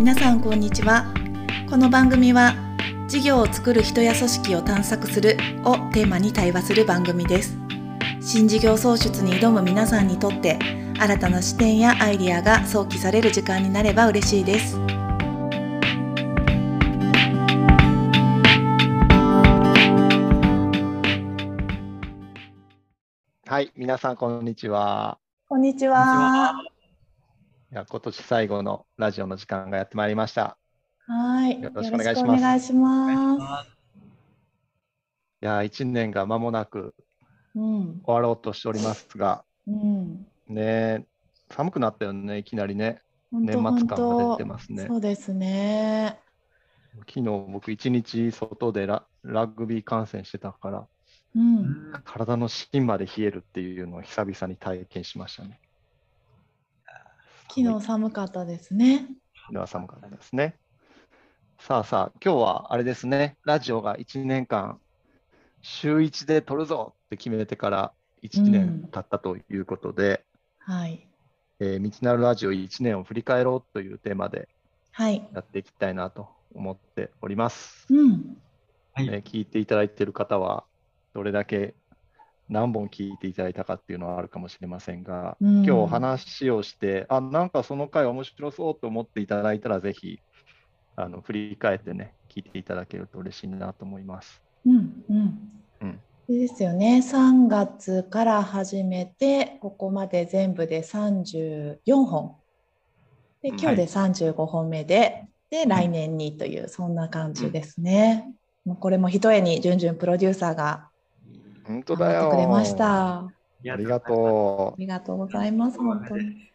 皆さんこんにちは。この番組は事業を作る人や組織を探索するをテーマに対話する番組です。新事業創出に挑む皆さんにとって新たな視点やアイディアが想起される時間になれば嬉しいです。はい、皆さんこんにちは。こんにちはいや今年最後のラジオの時間がやってまいりました。はいよろしくお願いしますお願いしますいや、1年が間もなくうん終わろうとしておりますが、うんね、寒くなったよね、いきなりね。年末感が出て本ますね当。そうですね昨日僕1日外でララグビー観戦してたから、うん体の芯まで冷えるっていうのを久々に体験しましたね。昨日寒かったですね。昨日は寒かったですね。さあさあ、今日はあれですね、ラジオが1年間、週1で撮るぞって決めてから1年経ったということで、はい。えー道なるラジオ1年を振り返ろうというテーマではい。やっていきたいなと思っております。うん。はい。ね聞いていただいている方は、どれだけ何本聞いていただいたかっていうのはあるかもしれませんが、うん。今日話をして、あ、なんかその回面白そうと思っていただいたら、ぜひ、あの、振り返ってね、聞いていただけると嬉しいなと思います。うんうん。うん。ですよね。3月から始めてここまで全部で34本。でうん。今日で35本目で、で来年にというそんな感じですね、もうこれもひとえにじゅんじゅんプロデューサーが本当だよ。頑張ってくれましたあありがとりがとうございます本当に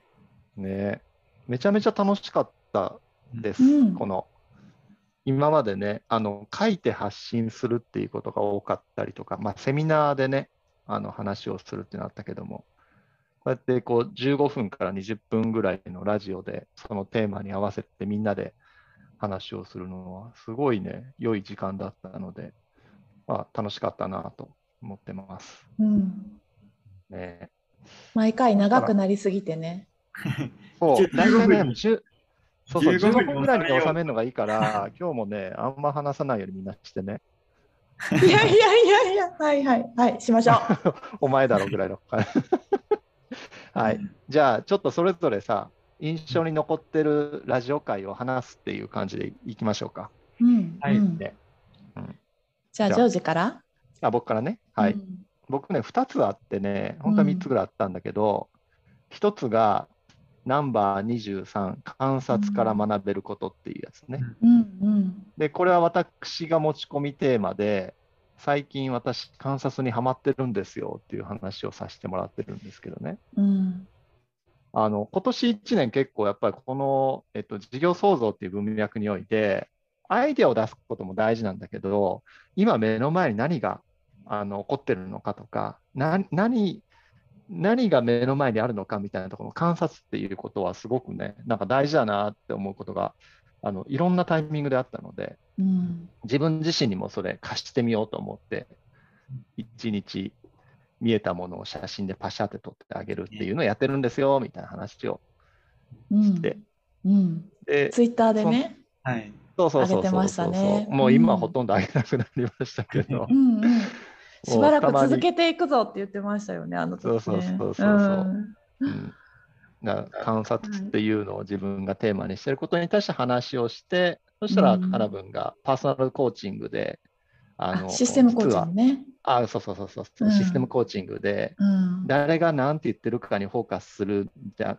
う。ね、めちゃめちゃ楽しかったです。うんこの今までね、あの書いて発信するっていうことが多かったりとか、まあ、セミナーでね、あの話をするってなったけども、こうやってこう15分から20分ぐらいのラジオで、そのテーマに合わせてみんなで話をするのは、すごいね、良い時間だったので、まあ、楽しかったなと思ってます。うん。ね、毎回長くなりすぎてね。そう、15大体ね、分10そうそう、15 15分分ぐらいに収めるのがいいから、今日もね、あんま話さないようにみんなしてね。いやいやいやいやはいはいはい。しましょう。お前だろぐらいの。はい。じゃあ、ちょっとそれぞれさ、印象に残ってるラジオ会を話すっていう感じでいきましょうか。うん。はい。うん。ね。うん。じゃあジョージから。あ僕からね。はい。うん僕ね、2つあってね、本当は3つぐらいあったんだけど、1つが、ナンバー23、観察から学べることっていうやつね。うんうんで、これは私が持ち込みテーマで、最近私、観察にはまってるんですよっていう話をさせてもらってるんですけどね。うんあの今年1年結構やっぱりこの、えっと、事業創造っていう文脈において、アイデアを出すことも大事なんだけど、今目の前に何があの起こってるのかとか、な何何が目の前にあるのかみたいなところの観察っていうことはすごくね、なんか大事だなって思うことがあのいろんなタイミングであったので、うん。自分自身にもそれ貸してみようと思って、一日見えたものを写真でパシャって撮ってあげるっていうのをやってるんですよみたいな話をうんして。うん。でツイッターでね。はい。そうそうそう上げてましそうそうたね。もう今うん。ほとんどあげなくなりましたけど。う、んうんしばらく続けていくぞって言ってましたよねあの時ね。そうそうそうそうそう。ん。うん。な観察っていうのを自分がテーマにしてることに対して話をして、そしたらうん。カナブンがパーソナルコーチングで、ああシステムコーチングね。あそうそうそうそう、うん。システムコーチングで、うん。誰が何て言ってるかにフォーカスする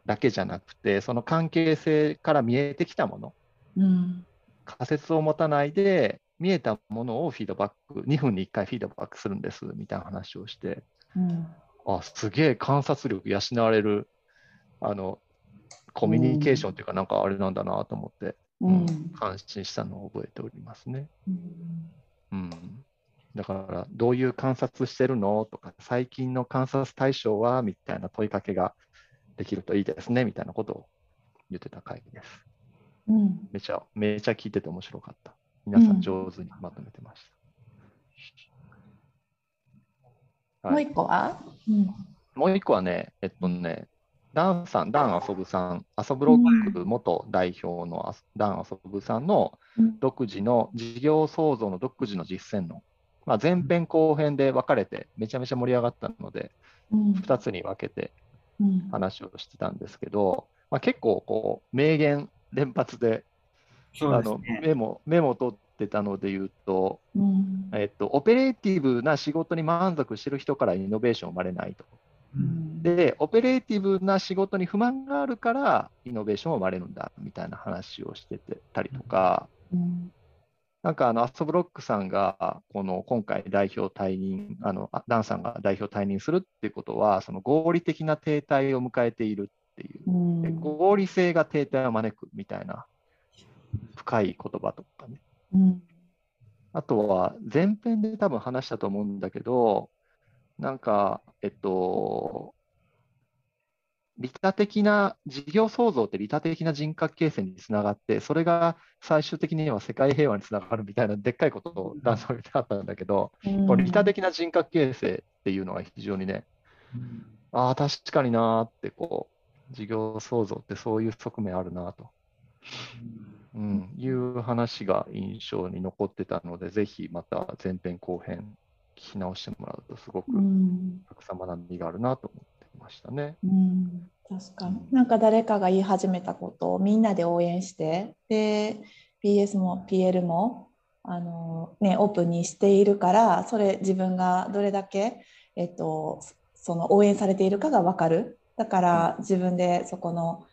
だけじゃなくて、その関係性から見えてきたもの、うん。仮説を持たないで、見えたものをフィードバック、2分に1回フィードバックするんですみたいな話をして、うんあ、すげえ観察力養われる、あの、コミュニケーションっていうか、なんかあれなんだなと思って、うん感心したのを覚えておりますね。うんうん。だから、どういう観察してるのとか、最近の観察対象はみたいな問いかけができるといいですね、みたいなことを言ってた会議です。うんめちゃ、めちゃ聞いてて面白かった。皆さうん。ん上手にまとめてました。もう一個は？うん。もう一個はね、えっとね、ダンさん、ダン遊ぶさん、遊ぶロック元代表のあダン遊ぶさんのうん。独自の事業創造の独自の実践の、まあ、前編後編で分かれてめちゃめちゃ盛り上がったので、うん。2つに分けてうん。話をしてたんですけど、まあ、結構こう名言連発であのそうですね。メモメモ取ってたので言うと、うん。えっと、オペレーティブな仕事に満足してる人からイノベーション生まれないと。ううん。んで、オペレーティブな仕事に不満があるから、イノベーション生まれるんだみたいな話をしててたりとか、うん。なんかあのアストブロックさんがこの今回代表退任、あのあダンさんが代表退任するっていうことは、その合理的な停滞を迎えているっていう。合理性が停滞を招くみたいな深い言葉とかね。うんあとは前編で多分話したと思うんだけど、なんか、えっと、利他的な事業創造って利他的な人格形成につながって、それが最終的には世界平和につながるみたいなでっかいことをダンスを言ってあったんだけど、これ利他的な人格形成っていうのが非常にね、うんああ、確かになーってこう、事業創造ってそういう側面あるなと。うん、いう話が印象に残ってたので、ぜひまた前編後編聞き直してもらうと、すごくうん。たくさん学びがあるなと思ってましたね。うん。確かに。なんか誰かが言い始めたことをみんなで応援してで PS も PL もあの、ね、オープンにしているからそれ自分がどれだけ、えっと、その応援されているかが分かる。だから自分でそこの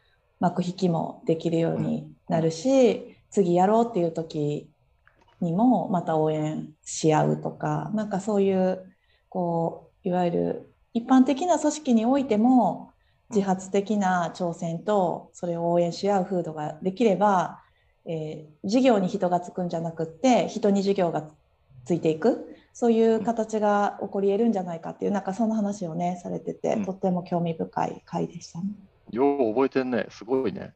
幕引きもできるようになるし次やろうっていう時にもまた応援し合うとかなんかそういうこういわゆる一般的な組織においても自発的な挑戦とそれを応援し合う風土ができれば、えー事業に人がつくんじゃなくって人に事業がついていくそういう形が起こり得るんじゃないかっていうなんかそんな話をねされてて、うんとっても興味深い回でしたね。よう覚えてんね、すごいね。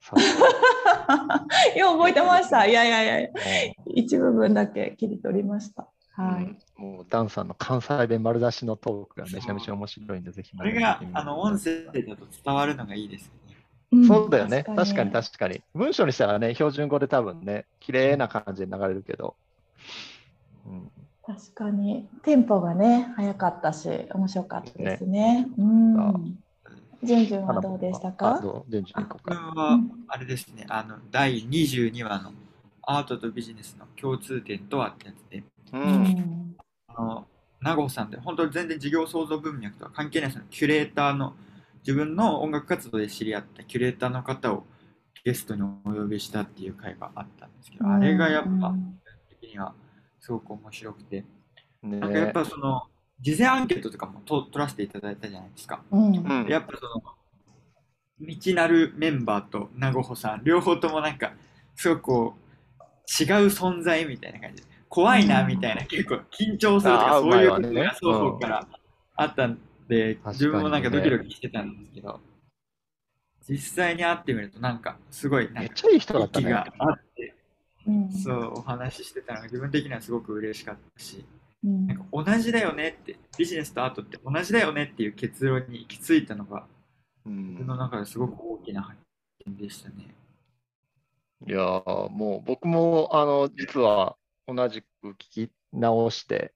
さ よう覚えてました。いやいやいやす一部分だけ切り取りました。がはい。うんもうダンさんの関西弁丸出しのトークがめちゃめちゃ面白いんで、ぜひこれがあの音声だと伝わるのがいいですよね。んそうだよね。確かに確かに。文章にしたらね、標準語で多分ね、綺麗な感じで流れるけど。うん、確かにテンポがね早かったし面白かったですね。うん。じゅんじゅんはどうでしたあか？どう？順々に行こうか。これはあれですね、あの第22話のアートとビジネスの共通点とはってやつで、う。うんん。あの名護さんって本当全然事業創造文脈とは関係ないそのキュレーターの自分の音楽活動で知り合ったキュレーターの方をゲストにお呼びしたっていう回があったんですけど、あれがやっぱうん的にはすごく面白くて、ねなんかやっぱその事前アンケートとかもと取らせていただいたじゃないですか。うん。うんやっぱその道なるメンバーと名護穂さん両方ともなんかすごくこう違う存在みたいな感じで怖いなみたいな結構緊張するとかそういううまいわねことが双方からあったんで、確かにね自分もなんかドキドキしてたんですけど実際に会ってみるとなんかすごいなんかめっちゃいい人だったね。息があってうん。そうお話ししてたのが自分的にはすごく嬉しかったしうんなんか同じだよねってビジネスとアートって同じだよねっていう結論に行き着いたのがうん僕の中ですごく大きな発見でしたね。いやーもう僕もあの実は同じく聞き直して、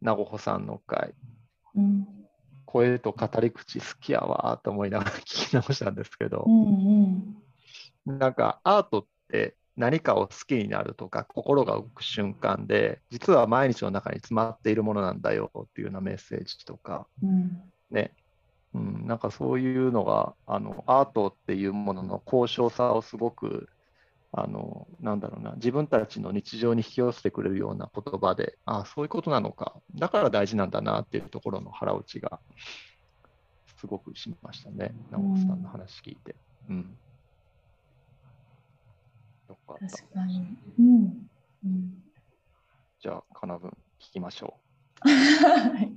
名護穂さんの回、うん。声と語り口好きやわーと思いながら聞き直したんですけどう、ん。なんかアートって何かを好きになるとか、心が動く瞬間で、実は毎日の中に詰まっているものなんだよっていうようなメッセージとか、うん。ね、うん、なんかそういうのが、あのアートっていうものの高尚さをすごく、あのなんだろうな、自分たちの日常に引き寄せてくれるような言葉で、ああ、そういうことなのか、だから大事なんだなっていうところの腹落ちが、すごくしましたね、直子さんの話聞いて。うん。よかった。確かに。うん。うん。じゃあ、かなぶん聞きましょ はい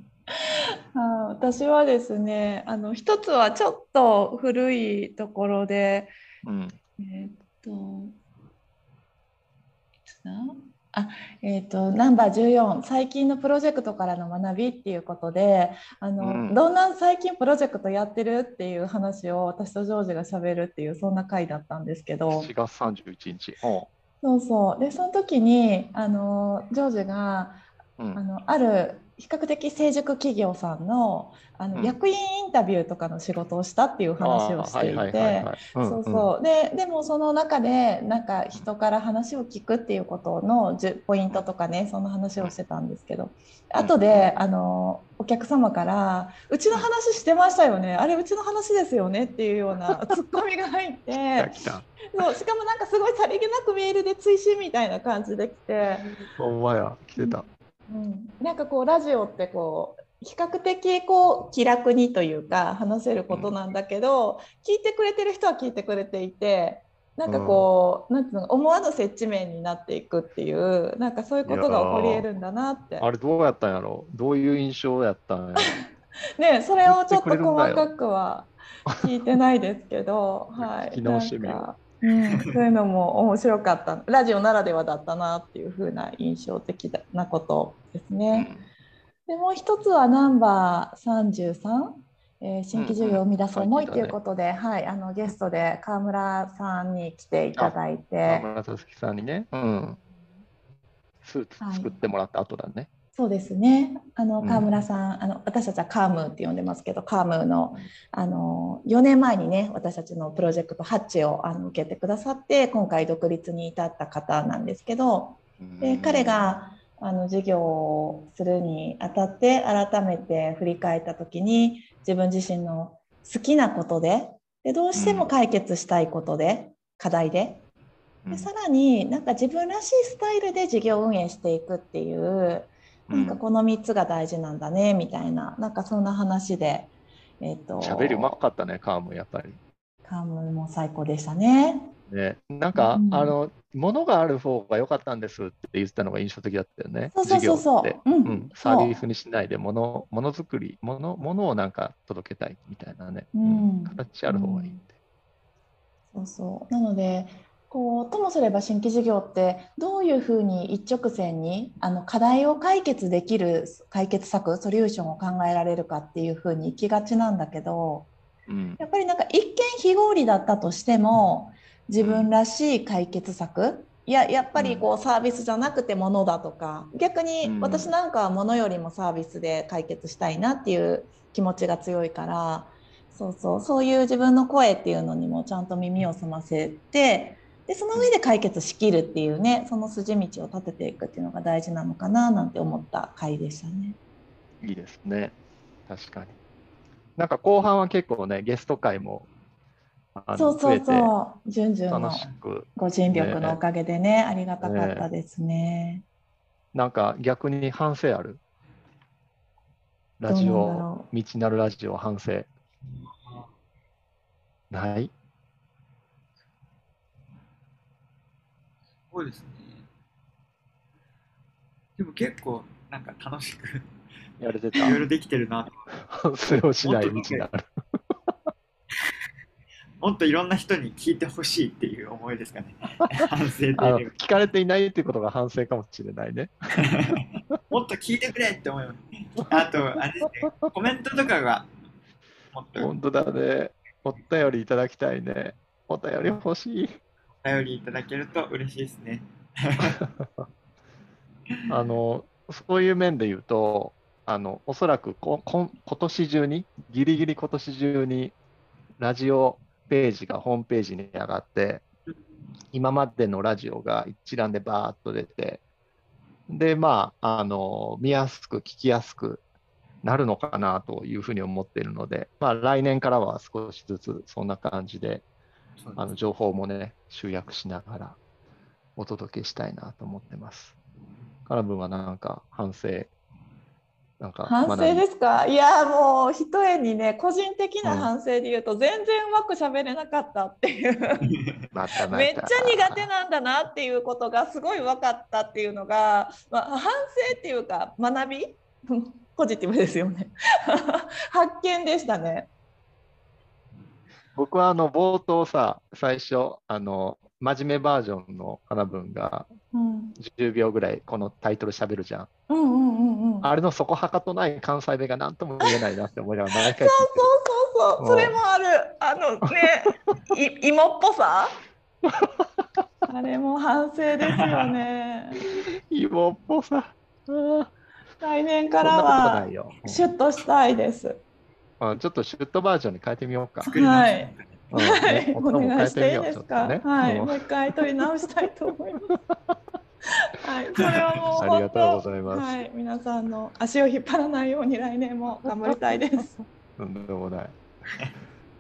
あー私はですねあの一つはちょっと古いところでう。うん。えーっといつだ？えー、とナンバー14最近のプロジェクトからの学びっていうことであの、うん。どんな最近プロジェクトやってるっていう話を私とジョージがしゃべるっていうそんな回だったんですけど。4月31日。おそうそう。でその時にあのジョージがううんあのある比較的成熟企業さんのあの、うん役員インタビューとかの仕事をしたっていう話をしていて。そうそうででもその中でなんか人から話を聞くっていうことのポイントとかねその話をしてたんですけど後であのお客様から「うちの話してましたよねあれうちの話ですよね」っていうような ツッコミが入って。そうしかもなんかすごいさりげなくメールで追伸みたいな感じで来て。ほんまや、来てた。うん、なんかこうラジオってこう比較的こう気楽にというか話せることなんだけど、聞いてくれてる人は聞いてくれていてなんかこう、なんていうの思わぬ接地面になっていくっていうなんかそういうことが起こり得るんだなって。あれどうやったんやろ？どういう印象やったんやろ？ねそれをちょっと細かくは聞いてないですけど、はい、聞き直してみよううん、そういうのも面白かった。ラジオならではだったなっていう風な印象的なことですね。でもう一つはナンバー33、えー新規事業を生み出す思いうんうんということで、はい、あのゲストで川村さんに来ていただいて、河村さつきさんにね、うん、スーツ作ってもらった後だね。そうですね。あのうん。川村さん、あの私たちはカームって呼んでますけど、カームのあの4年前にね、私たちのプロジェクトハッチをあの受けてくださって、今回独立に至った方なんですけど、で彼があの事業をするにあたって改めて振り返った時に自分自身の好きなことででどうしても解決したいことで、課題でうん、でさらになんか自分らしいスタイルで事業運営していくっていうなんかこの3つが大事なんだねみたいななんかそんな話で、えっと喋りうまかったね、カームやっぱり。カームも最高でしたね。ね、なんか、うんあの、物がある方が良かったんですって言ってたのが印象的だったよね。そうそうそうそう。うんうん、サービスにしないで、もの、ものづくり、もの、ものをなんか届けたいみたいなね。うん形ある方がいいって。そうそうなのでこうともすれば新規事業ってどういうふうに一直線にあの課題を解決できる解決策ソリューションを考えられるかっていうふうに行きがちなんだけどうん、やっぱりなんか一見非合理だったとしても自分らしい解決策いややっぱりこうサービスじゃなくて物だとか逆にうん。私なんかは物よりもサービスで解決したいなっていう気持ちが強いからそうそうそういう自分の声っていうのにもちゃんと耳を澄ませてでその上で解決しきるっていうねその筋道を立てていくっていうのが大事なのかななんて思った回でしたね。いいですね。確かに。なんか後半は結構ね、ゲスト会も、そうそう増そう、じゅんじゅんのご尽力のおかげでね、ありがたかったですね。なんか逆に反省ある？ラジオろ、道なるラジオ反省。ない？そうですね。でも結構なんか楽しくやれてたいろいろできてるなと。反省をしない道なる。もっといろんな人に聞いてほしいっていう思いですかね。反省聞かれていないっていうことが反省かもしれないね。もっと聞いてくれって思います。あと、あれですね、コメントとかがもっと本当だね。お便りいただきたいね。お便り欲しい。便りいただけると嬉しいですね。あの、そういう面で言うと、あの、おそらくここ今年中に、ギリギリ今年中に、ラジオページがホームページに上がって、今までのラジオが一覧でバーッと出て、で、まあ、あの、見やすく、聞きやすくなるのかなというふうに思っているので、まあ、来年からは少しずつそんな感じで、あの情報もね、集約しながらお届けしたいなと思ってます。カナブンはなんか反省、なんか反省ですか？いやもう一重にね個人的な反省で言うと全然うまく喋れなかったっていう。またまた。めっちゃ苦手なんだなっていうことがすごい分かったっていうのが、まあ、反省っていうか学び？ポジティブですよね。発見でしたね。僕はあの冒頭さ、最初、あの真面目バージョンの花文がうん10秒ぐらいこのタイトル喋るじゃん。うんうんうんうん。あれのそこはかとない関西弁が何とも言えないなって思いながら毎回聞いてる。そうそうそう、それもある。あのね、い 芋っぽさ？あれも反省ですよね。芋っぽさ。うん来年からは。シュッとしたいです。うんちょっとシュットバージョンに変えてみようか。はいうんはい、お願いしていいですか？ねはい、うんもう一回取り直したいと思います。はい、それはもうありがとうご本ざいます。当はい、皆さんの足を引っ張らないように来年も頑張りたいです。とんでもない。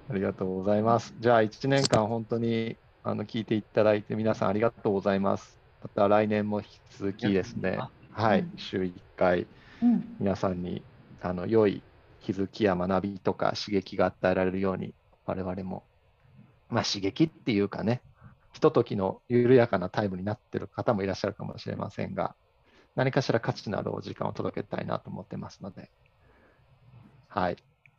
ありがとうございます。じゃあ、1年間本当にあの聞いていただいて、皆さんありがとうございます。また来年も引き続きですね、はいうん、週1回、うん、皆さんにあの良い気づきや学びとか刺激が与えられるように、我々も、まあ、刺激っていうかね、ひとときの緩やかなタイムになってる方もいらっしゃるかもしれませんが、何かしら価値のあるお時間を届けたいなと思ってますので、はい。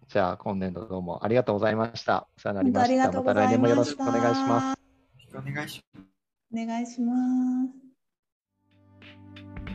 じゃあ、今年度どうもありがとうございました。お世話になりました。本当ありがとうございましたまた来年もよろしくお願いします。よろしくお願いします。お願いします。